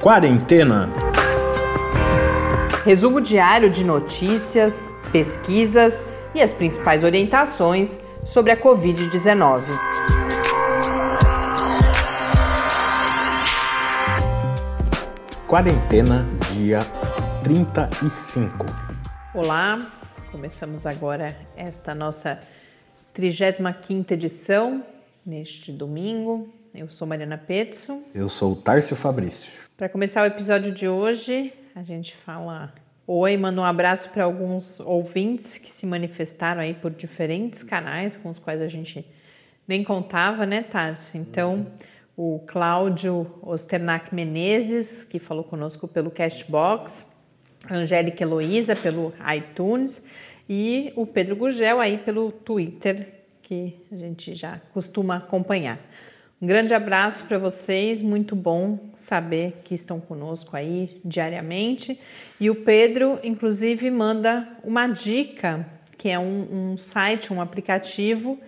Quarentena. Resumo diário de notícias, pesquisas e as principais orientações sobre a Covid-19. Quarentena, dia 35. Olá, começamos agora esta nossa 35 edição, neste domingo. Eu sou Mariana Petzo. Eu sou o Tárcio Fabrício. Para começar o episódio de hoje, a gente fala oi, manda um abraço para alguns ouvintes que se manifestaram aí por diferentes canais com os quais a gente nem contava, né, Tárcio? Então, o Cláudio Osternac Menezes, que falou conosco pelo Cashbox, a Angélica Heloísa pelo iTunes e o Pedro Gurgel aí pelo Twitter, que a gente já costuma acompanhar. Um grande abraço para vocês, muito bom saber que estão conosco aí diariamente. E o Pedro, inclusive, manda uma dica, que é um, um site, um aplicativo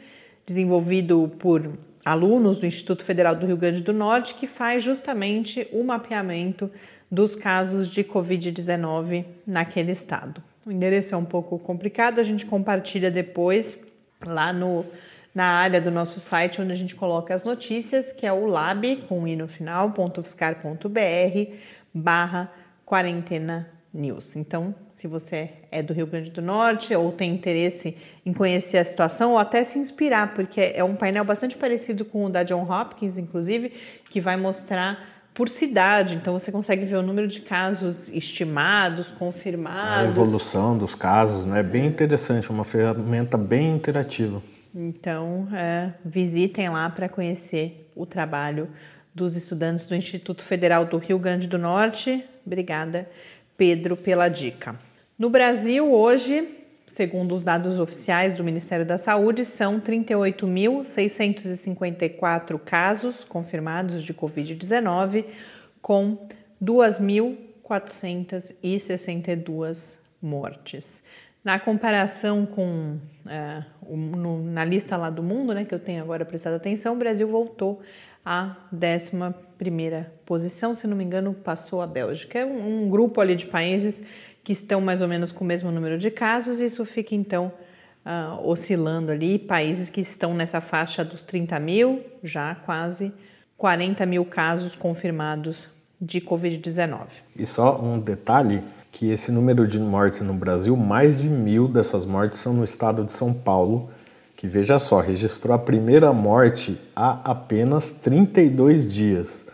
desenvolvido por alunos do Instituto Federal do Rio Grande do Norte, que faz justamente o mapeamento dos casos de Covid-19 naquele estado. O endereço é um pouco complicado, a gente compartilha depois lá no, na área do nosso site onde a gente coloca as notícias, que é o lab, com i no final, .fiscar.br barra quarentena news. Então, se você é do Rio Grande do Norte ou tem interesse em conhecer a situação ou até se inspirar, porque é um painel bastante parecido com o da John Hopkins, inclusive, que vai mostrar por cidade, então você consegue ver o número de casos estimados, confirmados. A evolução dos casos, né? Bem interessante, uma ferramenta bem interativa. Então, é, visitem lá para conhecer o trabalho dos estudantes do Instituto Federal do Rio Grande do Norte. Obrigada, Pedro, pela dica. No Brasil, hoje, segundo os dados oficiais do Ministério da Saúde, são 38.654 casos confirmados de Covid-19, com 2.462 mortes. Na comparação com uh, no, na lista lá do mundo, né, que eu tenho agora prestado atenção, o Brasil voltou à 11 posição, se não me engano, passou a Bélgica. É um, um grupo ali de países que estão mais ou menos com o mesmo número de casos, e isso fica então uh, oscilando ali, países que estão nessa faixa dos 30 mil, já quase 40 mil casos confirmados de Covid-19. E só um detalhe, que esse número de mortes no Brasil, mais de mil dessas mortes são no estado de São Paulo, que veja só, registrou a primeira morte há apenas 32 dias.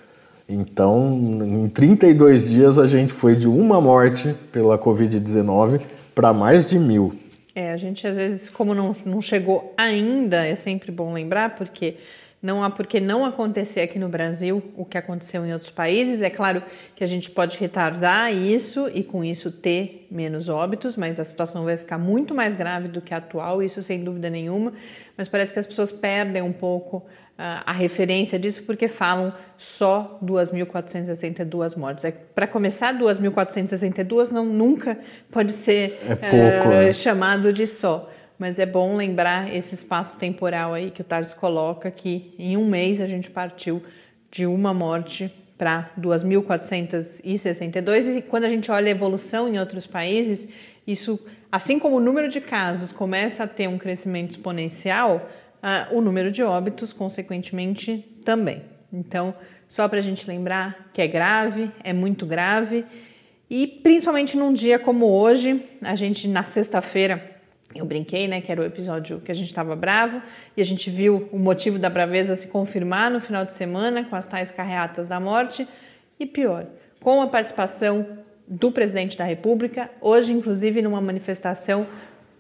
Então, em 32 dias, a gente foi de uma morte pela Covid-19 para mais de mil. É, a gente às vezes, como não, não chegou ainda, é sempre bom lembrar, porque não há por que não acontecer aqui no Brasil o que aconteceu em outros países. É claro que a gente pode retardar isso e com isso ter menos óbitos, mas a situação vai ficar muito mais grave do que a atual, isso sem dúvida nenhuma. Mas parece que as pessoas perdem um pouco a referência disso porque falam só 2.462 mortes. É, Para começar, 2.462 não nunca pode ser é pouco, é, chamado de só. Mas é bom lembrar esse espaço temporal aí que o Tars coloca, que em um mês a gente partiu de uma morte para 2.462 e quando a gente olha a evolução em outros países, isso, assim como o número de casos começa a ter um crescimento exponencial, o número de óbitos, consequentemente, também. Então, só para a gente lembrar que é grave, é muito grave, e principalmente num dia como hoje, a gente na sexta-feira, eu brinquei, né, que era o episódio que a gente estava bravo, e a gente viu o motivo da braveza se confirmar no final de semana com as tais carreatas da morte, e pior, com a participação do presidente da República, hoje, inclusive, numa manifestação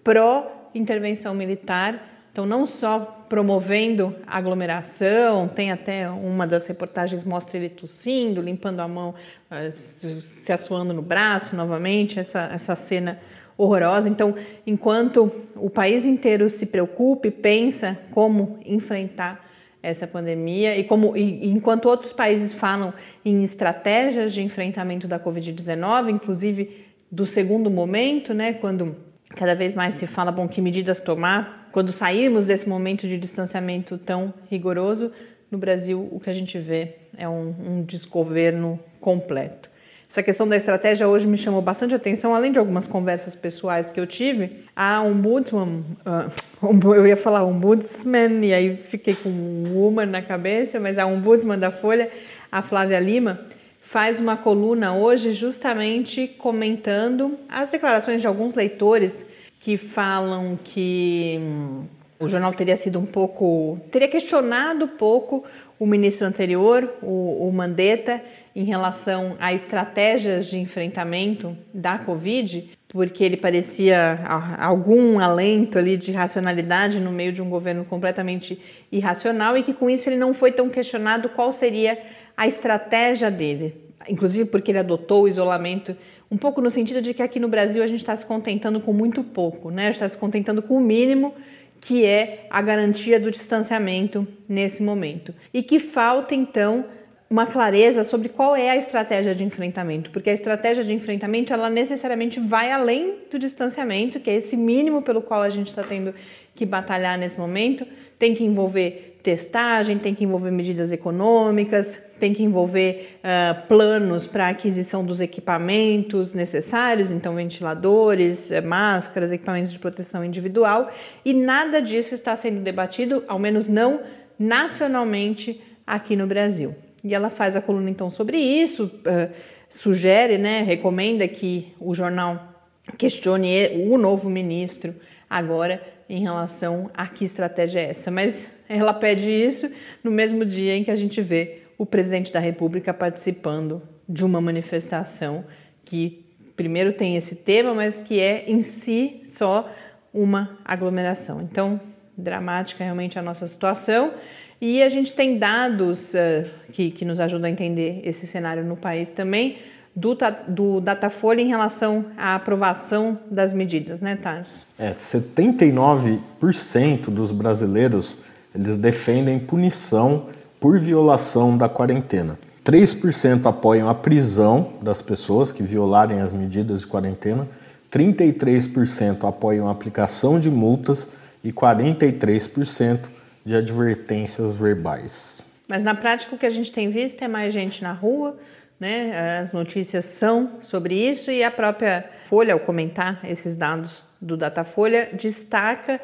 pró-intervenção militar então, não só promovendo aglomeração, tem até uma das reportagens mostra ele tossindo, limpando a mão, eh, se assoando no braço novamente, essa, essa cena horrorosa. Então, enquanto o país inteiro se preocupa e pensa como enfrentar essa pandemia e como e, enquanto outros países falam em estratégias de enfrentamento da Covid-19, inclusive do segundo momento, né, quando cada vez mais se fala, bom, que medidas tomar quando sairmos desse momento de distanciamento tão rigoroso, no Brasil o que a gente vê é um, um desgoverno completo. Essa questão da estratégia hoje me chamou bastante atenção, além de algumas conversas pessoais que eu tive. A ombudsman, uh, eu ia falar ombudsman e aí fiquei com woman na cabeça, mas a ombudsman da Folha, a Flávia Lima, faz uma coluna hoje justamente comentando as declarações de alguns leitores que falam que hum, o jornal teria sido um pouco, teria questionado um pouco o ministro anterior, o, o Mandetta, em relação a estratégias de enfrentamento da Covid, porque ele parecia algum alento ali de racionalidade no meio de um governo completamente irracional e que com isso ele não foi tão questionado qual seria a estratégia dele, inclusive porque ele adotou o isolamento um pouco no sentido de que aqui no Brasil a gente está se contentando com muito pouco, né? A gente está se contentando com o mínimo que é a garantia do distanciamento nesse momento. E que falta então uma clareza sobre qual é a estratégia de enfrentamento, porque a estratégia de enfrentamento ela necessariamente vai além do distanciamento, que é esse mínimo pelo qual a gente está tendo que batalhar nesse momento, tem que envolver testagem, tem que envolver medidas econômicas, tem que envolver uh, planos para aquisição dos equipamentos necessários, então ventiladores, eh, máscaras, equipamentos de proteção individual, e nada disso está sendo debatido, ao menos não nacionalmente aqui no Brasil. E ela faz a coluna então sobre isso, uh, sugere, né, recomenda que o jornal questione o novo ministro agora em relação a que estratégia é essa. Mas ela pede isso no mesmo dia em que a gente vê o presidente da República participando de uma manifestação que primeiro tem esse tema, mas que é em si só uma aglomeração. Então, dramática realmente a nossa situação. E a gente tem dados uh, que, que nos ajudam a entender esse cenário no país também, do, do Datafolha em relação à aprovação das medidas, né, Thales? É, 79% dos brasileiros eles defendem punição por violação da quarentena. 3% apoiam a prisão das pessoas que violarem as medidas de quarentena, 33% apoiam a aplicação de multas e 43% de advertências verbais. Mas na prática o que a gente tem visto é mais gente na rua, né? As notícias são sobre isso e a própria Folha, ao comentar esses dados do Datafolha, destaca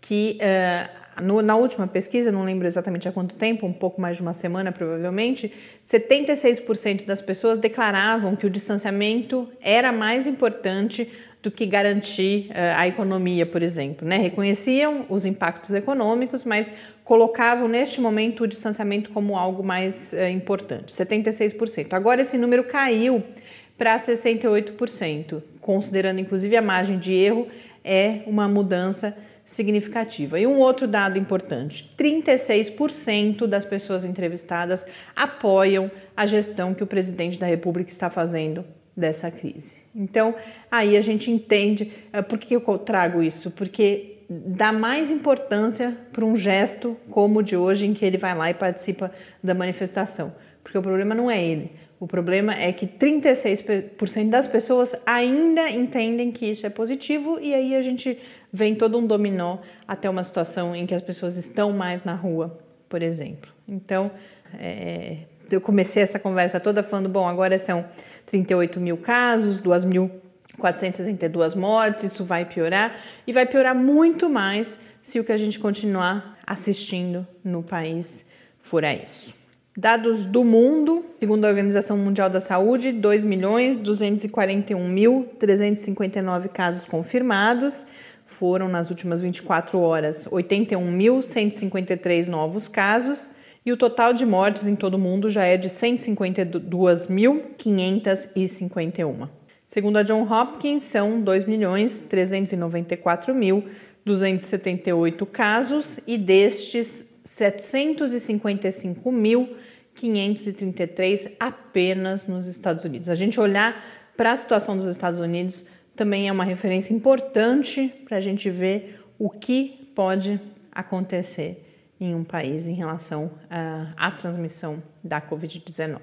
que uh, no, na última pesquisa, não lembro exatamente há quanto tempo, um pouco mais de uma semana provavelmente, 76% das pessoas declaravam que o distanciamento era mais importante do que garantir uh, a economia, por exemplo. Né? Reconheciam os impactos econômicos, mas colocavam neste momento o distanciamento como algo mais uh, importante, 76%. Agora esse número caiu para 68%, considerando inclusive a margem de erro, é uma mudança significativa. E um outro dado importante: 36% das pessoas entrevistadas apoiam a gestão que o presidente da República está fazendo dessa crise. Então, aí a gente entende uh, por que eu trago isso, porque dá mais importância para um gesto como o de hoje, em que ele vai lá e participa da manifestação. Porque o problema não é ele. O problema é que 36% das pessoas ainda entendem que isso é positivo, e aí a gente vem todo um dominó até uma situação em que as pessoas estão mais na rua, por exemplo. Então, é, eu comecei essa conversa toda falando: bom, agora são 38 mil casos, 2.462 mortes, isso vai piorar. E vai piorar muito mais se o que a gente continuar assistindo no país for a isso. Dados do mundo, segundo a Organização Mundial da Saúde, 2.241.359 casos confirmados, foram nas últimas 24 horas 81.153 novos casos e o total de mortes em todo o mundo já é de 152.551. Segundo a John Hopkins, são 2.394.278 casos e destes 755.533 apenas nos Estados Unidos. A gente olhar para a situação dos Estados Unidos também é uma referência importante para a gente ver o que pode acontecer em um país em relação à, à transmissão da Covid-19.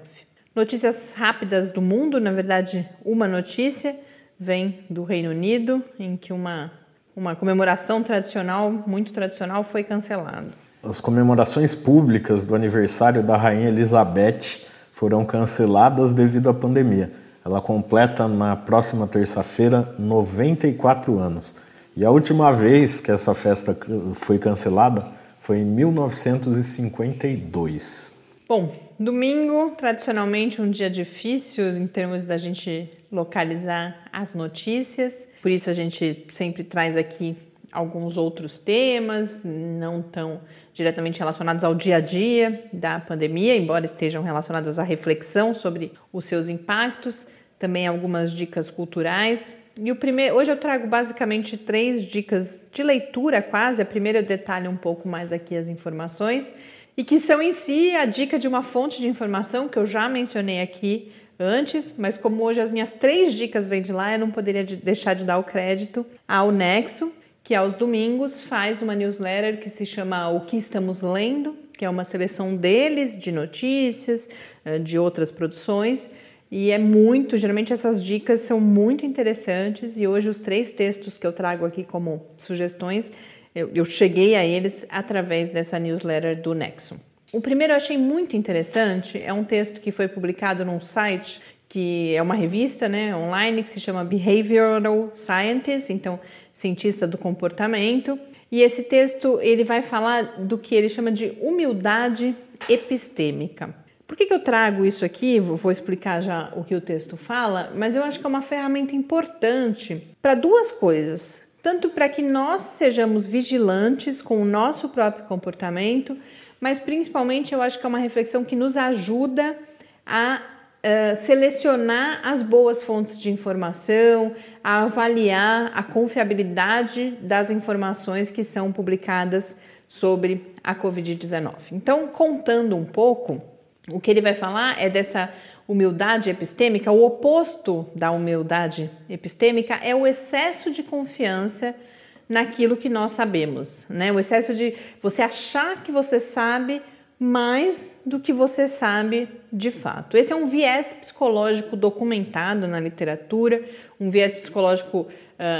Notícias rápidas do mundo, na verdade, uma notícia vem do Reino Unido, em que uma, uma comemoração tradicional, muito tradicional, foi cancelada. As comemorações públicas do aniversário da Rainha Elizabeth foram canceladas devido à pandemia. Ela completa na próxima terça-feira 94 anos. E a última vez que essa festa foi cancelada foi em 1952. Bom, domingo, tradicionalmente um dia difícil em termos da gente localizar as notícias, por isso a gente sempre traz aqui alguns outros temas, não tão diretamente relacionados ao dia a dia da pandemia, embora estejam relacionados à reflexão sobre os seus impactos, também algumas dicas culturais. E o primeiro, hoje eu trago basicamente três dicas de leitura quase. A primeira eu detalho um pouco mais aqui as informações e que são em si a dica de uma fonte de informação que eu já mencionei aqui antes, mas como hoje as minhas três dicas vêm de lá, eu não poderia deixar de dar o crédito ao Nexo, que aos domingos faz uma newsletter que se chama O que estamos lendo, que é uma seleção deles de notícias, eh, de outras produções. E é muito, geralmente essas dicas são muito interessantes e hoje os três textos que eu trago aqui como sugestões, eu, eu cheguei a eles através dessa newsletter do Nexo. O primeiro eu achei muito interessante, é um texto que foi publicado num site que é uma revista né, online que se chama Behavioral Scientist, então cientista do comportamento. E esse texto ele vai falar do que ele chama de humildade epistêmica. Por que, que eu trago isso aqui? Vou explicar já o que o texto fala, mas eu acho que é uma ferramenta importante para duas coisas. Tanto para que nós sejamos vigilantes com o nosso próprio comportamento, mas principalmente eu acho que é uma reflexão que nos ajuda a uh, selecionar as boas fontes de informação, a avaliar a confiabilidade das informações que são publicadas sobre a Covid-19. Então, contando um pouco, o que ele vai falar é dessa humildade epistêmica. O oposto da humildade epistêmica é o excesso de confiança naquilo que nós sabemos, né? O excesso de você achar que você sabe mais do que você sabe de fato. Esse é um viés psicológico documentado na literatura, um viés psicológico uh,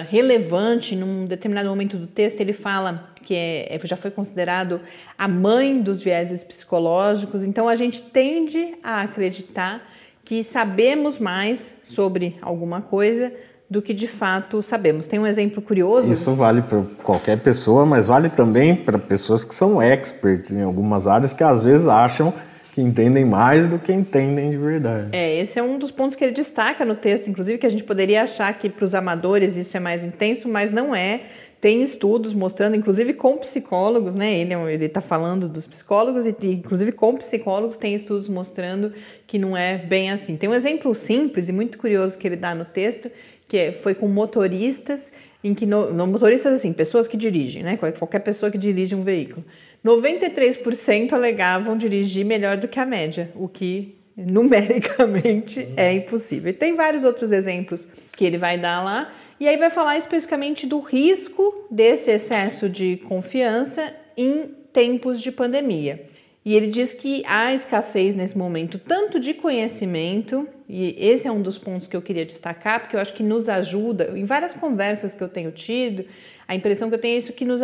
relevante. Num determinado momento do texto, ele fala que é, é, já foi considerado a mãe dos vieses psicológicos. Então, a gente tende a acreditar que sabemos mais sobre alguma coisa do que de fato sabemos. Tem um exemplo curioso. Isso vale para qualquer pessoa, mas vale também para pessoas que são experts em algumas áreas que às vezes acham que entendem mais do que entendem de verdade. É, esse é um dos pontos que ele destaca no texto, inclusive, que a gente poderia achar que para os amadores isso é mais intenso, mas não é. Tem estudos mostrando, inclusive com psicólogos, né? Ele é ele está falando dos psicólogos e, inclusive, com psicólogos tem estudos mostrando que não é bem assim. Tem um exemplo simples e muito curioso que ele dá no texto, que é, foi com motoristas, em que no, no, motoristas assim, pessoas que dirigem, né? Qualquer pessoa que dirige um veículo. 93% alegavam dirigir melhor do que a média, o que numericamente é impossível. E tem vários outros exemplos que ele vai dar lá. E aí vai falar especificamente do risco desse excesso de confiança em tempos de pandemia. E ele diz que há escassez nesse momento tanto de conhecimento, e esse é um dos pontos que eu queria destacar, porque eu acho que nos ajuda, em várias conversas que eu tenho tido, a impressão que eu tenho é isso que, nos,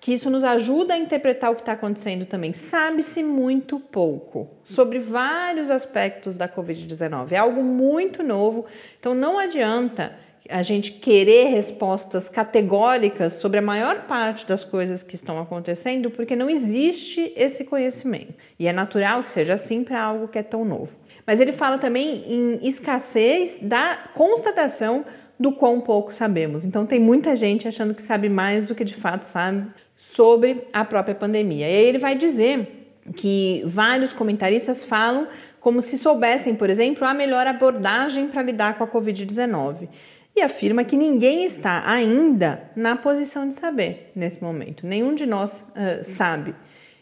que isso nos ajuda a interpretar o que está acontecendo também. Sabe-se muito pouco sobre vários aspectos da Covid-19, é algo muito novo, então não adianta a gente querer respostas categóricas sobre a maior parte das coisas que estão acontecendo, porque não existe esse conhecimento. E é natural que seja assim para algo que é tão novo. Mas ele fala também em escassez da constatação do quão pouco sabemos. Então tem muita gente achando que sabe mais do que de fato sabe sobre a própria pandemia. E aí ele vai dizer que vários comentaristas falam como se soubessem, por exemplo, a melhor abordagem para lidar com a Covid-19 e afirma que ninguém está ainda na posição de saber nesse momento. Nenhum de nós uh, sabe.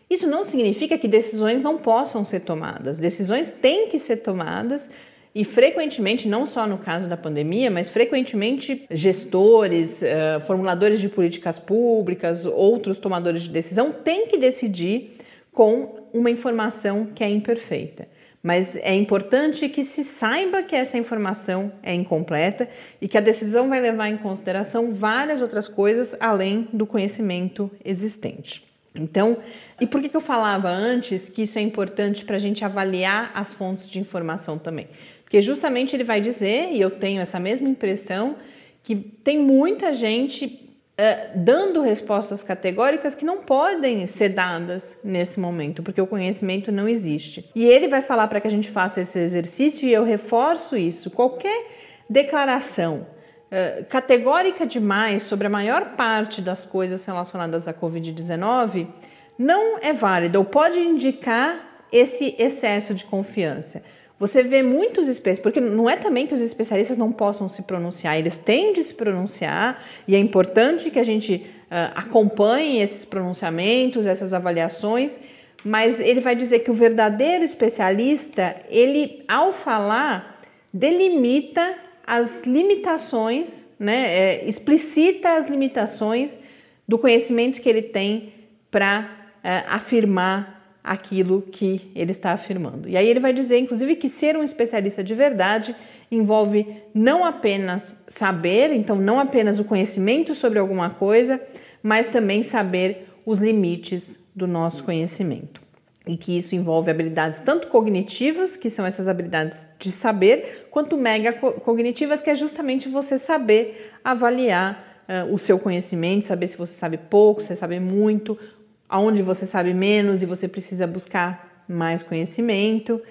Isso não significa que decisões não possam ser tomadas. Decisões têm que ser tomadas e frequentemente, não só no caso da pandemia, mas frequentemente gestores, uh, formuladores de políticas públicas, outros tomadores de decisão têm que decidir com uma informação que é imperfeita mas é importante que se saiba que essa informação é incompleta e que a decisão vai levar em consideração várias outras coisas além do conhecimento existente. Então, e por que, eu falava antes que isso é importante para a gente avaliar as fontes de informação também? Porque justamente ele vai dizer, e eu tenho essa mesma impressão, que tem muita gente Uh, dando respostas categóricas que não podem ser dadas nesse momento, porque o conhecimento não existe. E ele vai falar para que a gente faça esse exercício, e eu reforço isso: qualquer declaração uh, categórica demais sobre a maior parte das coisas relacionadas à Covid-19 não é válida ou pode indicar esse excesso de confiança. Você vê muitos especialistas, porque não é também que os especialistas não possam se pronunciar, eles têm de se pronunciar e é importante que a gente uh, acompanhe esses pronunciamentos, essas avaliações, mas ele vai dizer que o verdadeiro especialista, ele ao falar, delimita as limitações, né, é, explicita as limitações do conhecimento que ele tem para é, afirmar aquilo que ele está afirmando. E aí ele vai dizer, inclusive, que ser um especialista de verdade envolve não apenas saber, então não apenas o conhecimento sobre alguma coisa, mas também saber os limites do nosso conhecimento. E que isso envolve habilidades tanto cognitivas, que são essas habilidades de saber, quanto mega cognitivas, que é justamente você saber avaliar uh, o seu conhecimento, saber se você sabe pouco, se sabe muito, aonde você sabe menos e você precisa buscar mais conhecimento.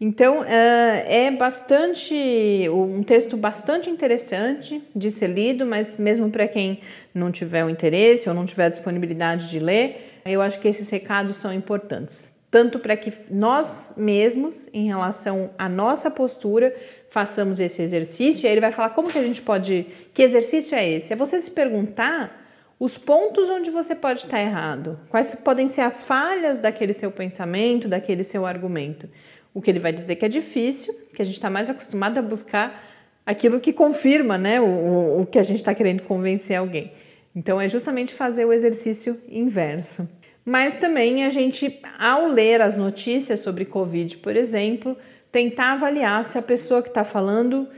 Então é bastante um texto bastante interessante de ser lido, mas mesmo para quem não tiver o interesse ou não tiver a disponibilidade de ler, eu acho que esses recados são importantes, tanto para que nós mesmos, em relação à nossa postura, façamos esse exercício. E aí ele vai falar como que a gente pode, que exercício é esse? É você se perguntar os pontos onde você pode estar errado, quais podem ser as falhas daquele seu pensamento, daquele seu argumento. O que ele vai dizer que é difícil, que a gente está mais acostumado a buscar aquilo que confirma né, o, o que a gente está querendo convencer alguém. Então é justamente fazer o exercício inverso. Mas também a gente, ao ler as notícias sobre Covid, por exemplo, tentar avaliar se a pessoa que está falando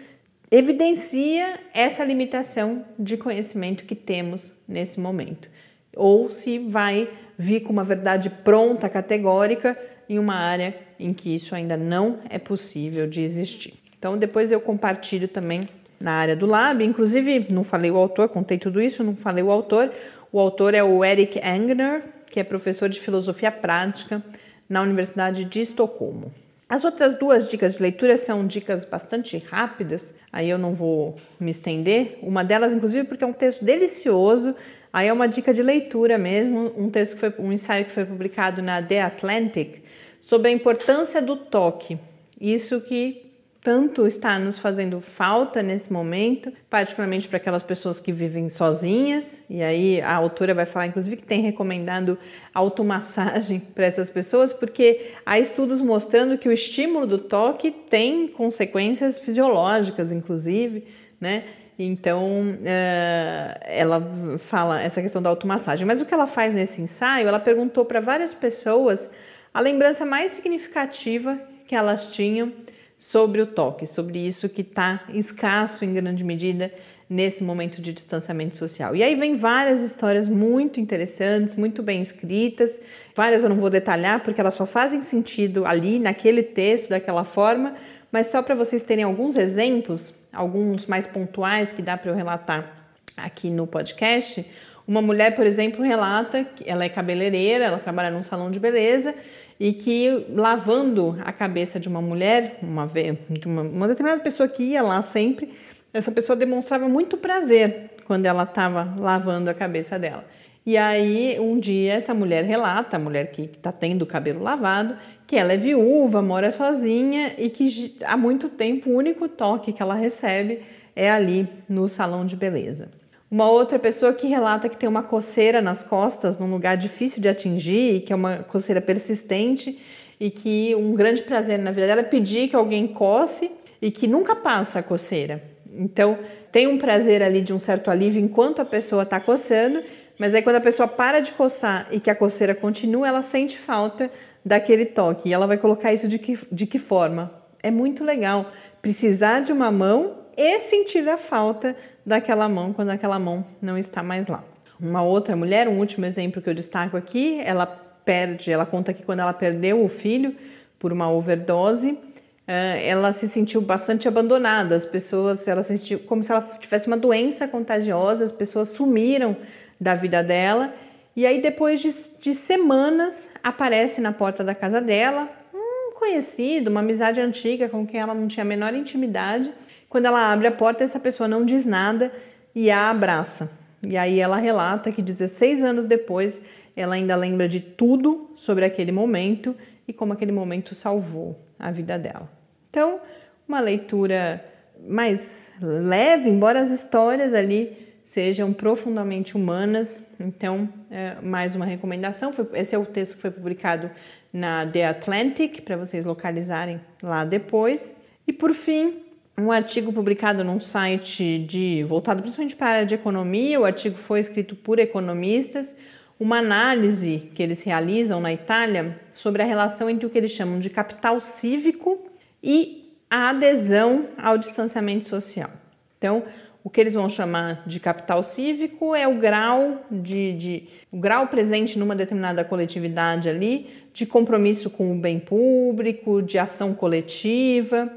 evidencia essa limitação de conhecimento que temos nesse momento, ou se vai vir com uma verdade pronta, categórica, em uma área em que isso ainda não é possível de existir. Então, depois eu compartilho também na área do lab, inclusive não falei o autor, contei tudo isso, não falei o autor. O autor é o Eric Engner, que é professor de filosofia prática na Universidade de Estocolmo. As outras duas dicas de leitura são dicas bastante rápidas, aí eu não vou me estender. Uma delas, inclusive, porque é um texto delicioso, aí é uma dica de leitura mesmo, um texto que foi um ensaio que foi publicado na The Atlantic sobre a importância do toque. Isso que tanto está nos fazendo falta nesse momento, particularmente para aquelas pessoas que vivem sozinhas. E aí a autora vai falar, inclusive, que tem recomendado automassagem para essas pessoas, porque há estudos mostrando que o estímulo do toque tem consequências fisiológicas, inclusive, né? Então, eh, ela fala essa questão da automassagem. Mas o que ela faz nesse ensaio? Ela perguntou para várias pessoas a lembrança mais significativa que elas tinham sobre o toque, sobre isso que está escasso em grande medida nesse momento de distanciamento social. E aí vem várias histórias muito interessantes, muito bem escritas. Várias eu não vou detalhar porque elas só fazem sentido ali naquele texto daquela forma, mas só para vocês terem alguns exemplos, alguns mais pontuais que dá para eu relatar aqui no podcast. Uma mulher, por exemplo, relata que ela é cabeleireira, ela trabalha num salão de beleza e que lavando a cabeça de uma mulher, uma, uma, uma determinada pessoa que ia lá sempre, essa pessoa demonstrava muito prazer quando ela estava lavando a cabeça dela. E aí, um dia, essa mulher relata, a mulher que está tendo o cabelo lavado, que ela é viúva, mora sozinha e que há muito tempo o único toque que ela recebe é ali no salão de beleza. Uma outra pessoa que relata que tem uma coceira nas costas, num lugar difícil de atingir, que é uma coceira persistente e que um grande prazer na vida dela é pedir que alguém coce e que nunca passa a coceira. Então, tem um prazer ali de um certo alívio enquanto a pessoa está coçando, mas aí quando a pessoa para de coçar e que a coceira continua, ela sente falta daquele toque. E ela vai colocar isso de que, de que forma? É muito legal precisar de uma mão e sentir a falta daquela mão quando aquela mão não está mais lá. Uma outra mulher, um último exemplo que eu destaco aqui, ela perde, ela conta que quando ela perdeu o filho por uma overdose, eh, ela se sentiu bastante abandonada. As pessoas, ela se sentiu como se ela tivesse uma doença contagiosa, as pessoas sumiram da vida dela. E aí, depois de, de semanas, aparece na porta da casa dela um conhecido, uma amizade antiga com quem ela não tinha a menor intimidade. Quando ela abre a porta, essa pessoa não diz nada e a abraça. E aí ela relata que 16 anos depois ela ainda lembra de tudo sobre aquele momento e como aquele momento salvou a vida dela. Então, uma leitura mais leve, embora as histórias ali sejam profundamente humanas. Então, é, mais uma recomendação. Foi, esse é o texto que foi publicado na The Atlantic, para vocês localizarem lá depois. E por fim, um artigo publicado num site de voltado principalmente para a área de economia. O artigo foi escrito por economistas, uma análise que eles realizam na Itália sobre a relação entre o que eles chamam de capital cívico e a adesão ao distanciamento social. Então, o que eles vão chamar de capital cívico é o grau de, de o grau presente numa determinada coletividade ali de compromisso com o bem público, de ação coletiva.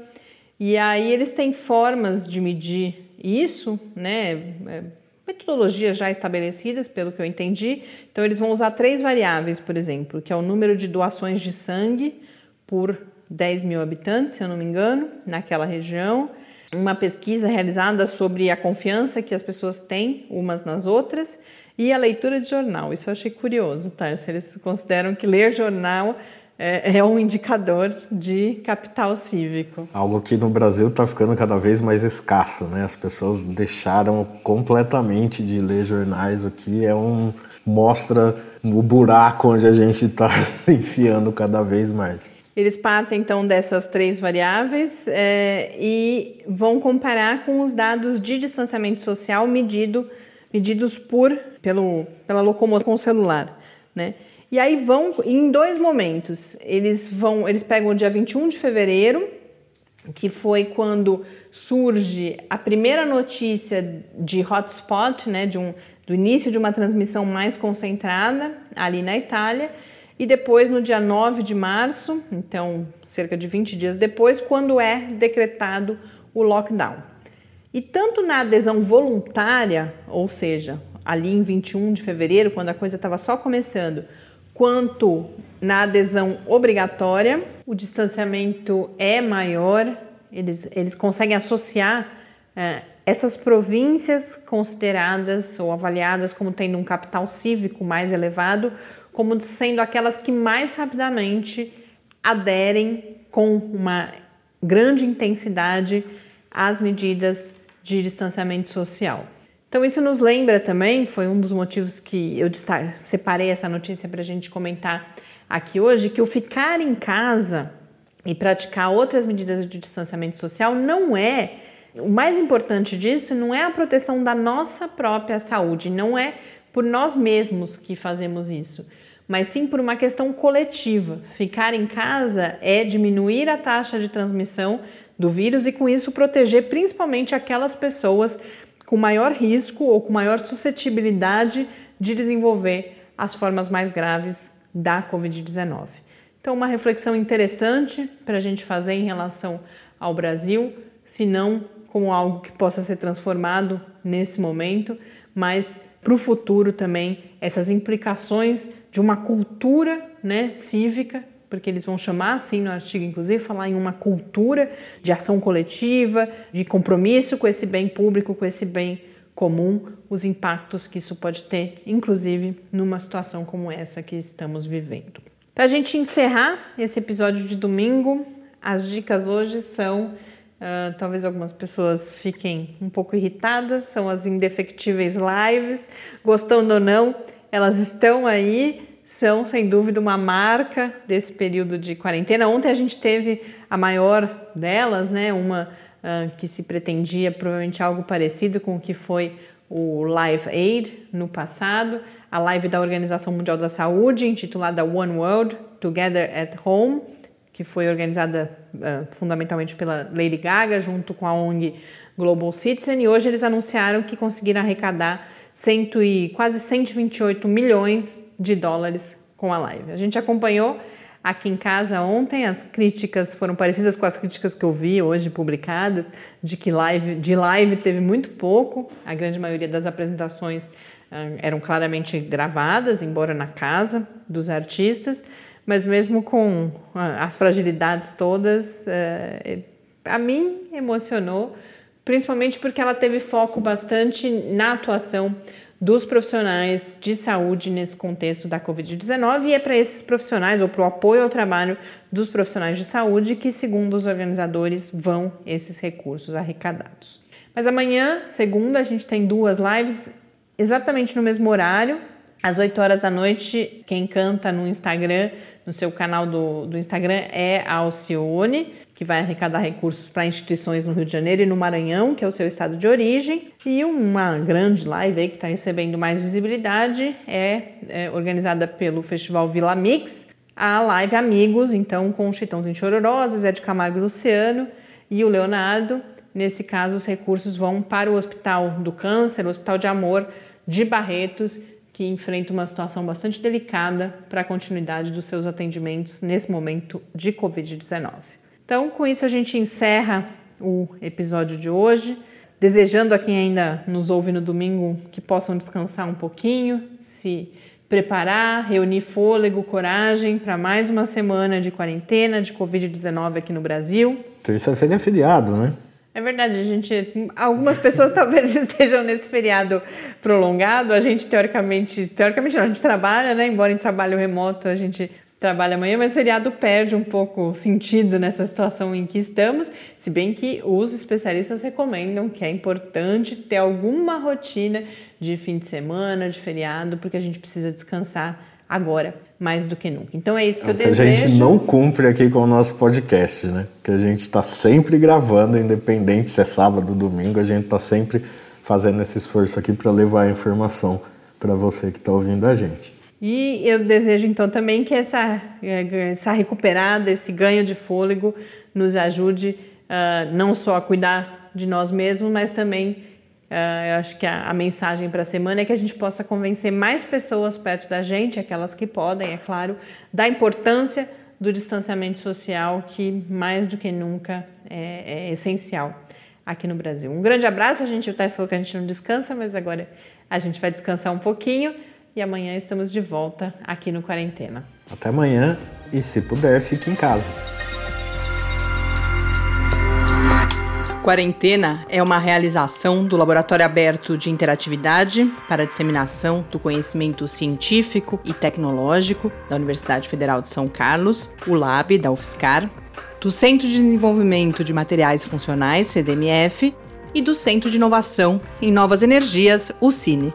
E aí eles têm formas de medir isso, né? É, metodologias já estabelecidas, pelo que eu entendi. Então eles vão usar três variáveis, por exemplo, que é o número de doações de sangue por 10 mil habitantes, se eu não me engano, naquela região. Uma pesquisa realizada sobre a confiança que as pessoas têm umas nas outras e a leitura de jornal. Isso eu achei curioso, tá? Se eles consideram que ler jornal é, é um indicador de capital cívico. Algo que no Brasil está ficando cada vez mais escasso, né? As pessoas deixaram completamente de ler jornais, o que é um mostra o buraco onde a gente está enfiando cada vez mais. Eles partem então dessas três variáveis é, e vão comparar com os dados de distanciamento social medido, medidos por pelo, pela locomoção com o celular, né? E aí vão em dois momentos. Eles vão, eles pegam o dia 21 de fevereiro, que foi quando surge a primeira notícia de hotspot, né, de um, do início de uma transmissão mais concentrada ali na Itália, e depois no dia 9 de março, então cerca de 20 dias depois, quando é decretado o lockdown. E tanto na adesão voluntária, ou seja, ali em 21 de fevereiro, quando a coisa estava só começando, quanto na adesão obrigatória, o distanciamento é maior, eles, eles conseguem associar é, essas províncias consideradas ou avaliadas como tendo um capital cívico mais elevado, como sendo aquelas que mais rapidamente aderem com uma grande intensidade às medidas de distanciamento social. Então, isso nos lembra também, foi um dos motivos que eu separei essa notícia para a gente comentar aqui hoje, que o ficar em casa e praticar outras medidas de distanciamento social não é. O mais importante disso não é a proteção da nossa própria saúde, não é por nós mesmos que fazemos isso, mas sim por uma questão coletiva. Ficar em casa é diminuir a taxa de transmissão do vírus e, com isso, proteger principalmente aquelas pessoas com maior risco ou com maior suscetibilidade de desenvolver as formas mais graves da Covid-19. Então, uma reflexão interessante para a gente fazer em relação ao Brasil, se não como algo que possa ser transformado nesse momento, mas para o futuro também essas implicações de uma cultura né, cívica porque eles vão chamar assim no artigo, inclusive, falar em uma cultura de ação coletiva, de compromisso com esse bem público, com esse bem comum, os impactos que isso pode ter, inclusive numa situação como essa que estamos vivendo. Para a gente encerrar esse episódio de domingo, as dicas hoje são. Uh, talvez algumas pessoas fiquem um pouco irritadas, são as indefectíveis lives, gostando ou não, elas estão aí são, sem dúvida, uma marca desse período de quarentena. Ontem a gente teve a maior delas, né? Uma uh, que se pretendia provavelmente algo parecido com o que foi o Live Aid no passado, a live da Organização Mundial da Saúde, intitulada One World Together at Home, que foi organizada uh, fundamentalmente pela Lady Gaga, junto com a ONG Global Citizen, e hoje eles anunciaram que conseguiram arrecadar cento e, quase 128 milhões de dólares com a live. A gente acompanhou aqui em casa ontem, as críticas foram parecidas com as críticas que eu vi hoje publicadas, de que live, de live teve muito pouco, a grande maioria das apresentações uh, eram claramente gravadas, embora na casa dos artistas, mas mesmo com uh, as fragilidades todas, uh, a mim emocionou principalmente porque ela teve foco bastante na atuação dos profissionais de saúde nesse contexto da Covid-19 e é para esses profissionais ou para o apoio ao trabalho dos profissionais de saúde que, segundo os organizadores, vão esses recursos arrecadados. Mas amanhã, segunda, a gente tem duas lives exatamente no mesmo horário, às 8 horas da noite. Quem canta no Instagram, no seu canal do, do Instagram, é a Alcione que vai arrecadar recursos para instituições no Rio de Janeiro e no Maranhão, que é o seu estado de origem. E uma grande live aí que está recebendo mais visibilidade é, é, organizada pelo Festival Vila Mix, a live Amigos, então com o Chitãozinho Chororó, Zé de Camargo e Luciano e o Leonardo. Nesse caso, os recursos vão para o Hospital do Câncer, o Hospital de Amor de Barretos, que enfrenta uma situação bastante delicada para a continuidade dos seus atendimentos nesse momento de Covid-19. Então, com isso, a gente encerra o episódio de hoje. Desejando a quem ainda nos ouve no domingo que possam descansar um pouquinho, se preparar, reunir fôlego, coragem para mais uma semana de quarentena de Covid-19 aqui no Brasil. Terça-feira é feriado, né? É verdade, a gente. Algumas pessoas talvez estejam nesse feriado prolongado. A gente, teoricamente, teoricamente não, a gente trabalha, né? Embora em trabalho remoto, a gente trabalha amanhã, mas o feriado perde um pouco sentido nessa situação em que estamos, se bem que os especialistas recomendam que é importante ter alguma rotina de fim de semana, de feriado, porque a gente precisa descansar agora mais do que nunca. Então é isso que é eu desejo. A gente não cumpre aqui com o nosso podcast, né? Que a gente está sempre gravando, independente se é sábado ou domingo, a gente está sempre fazendo esse esforço aqui para levar a informação para você que está ouvindo a gente. E eu desejo então também que essa, essa recuperada, esse ganho de fôlego nos ajude uh, não só a cuidar de nós mesmos, mas também uh, eu acho que a, a mensagem para a semana é que a gente possa convencer mais pessoas perto da gente, aquelas que podem, é claro, da importância do distanciamento social, que mais do que nunca é, é essencial aqui no Brasil. Um grande abraço, a gente, o Tess falou que a gente não descansa, mas agora a gente vai descansar um pouquinho e amanhã estamos de volta aqui no Quarentena. Até amanhã e, se puder, fique em casa. Quarentena é uma realização do Laboratório Aberto de Interatividade para a Disseminação do Conhecimento Científico e Tecnológico da Universidade Federal de São Carlos, o LAB da UFSCar, do Centro de Desenvolvimento de Materiais Funcionais, CDMF, e do Centro de Inovação em Novas Energias, o CINE.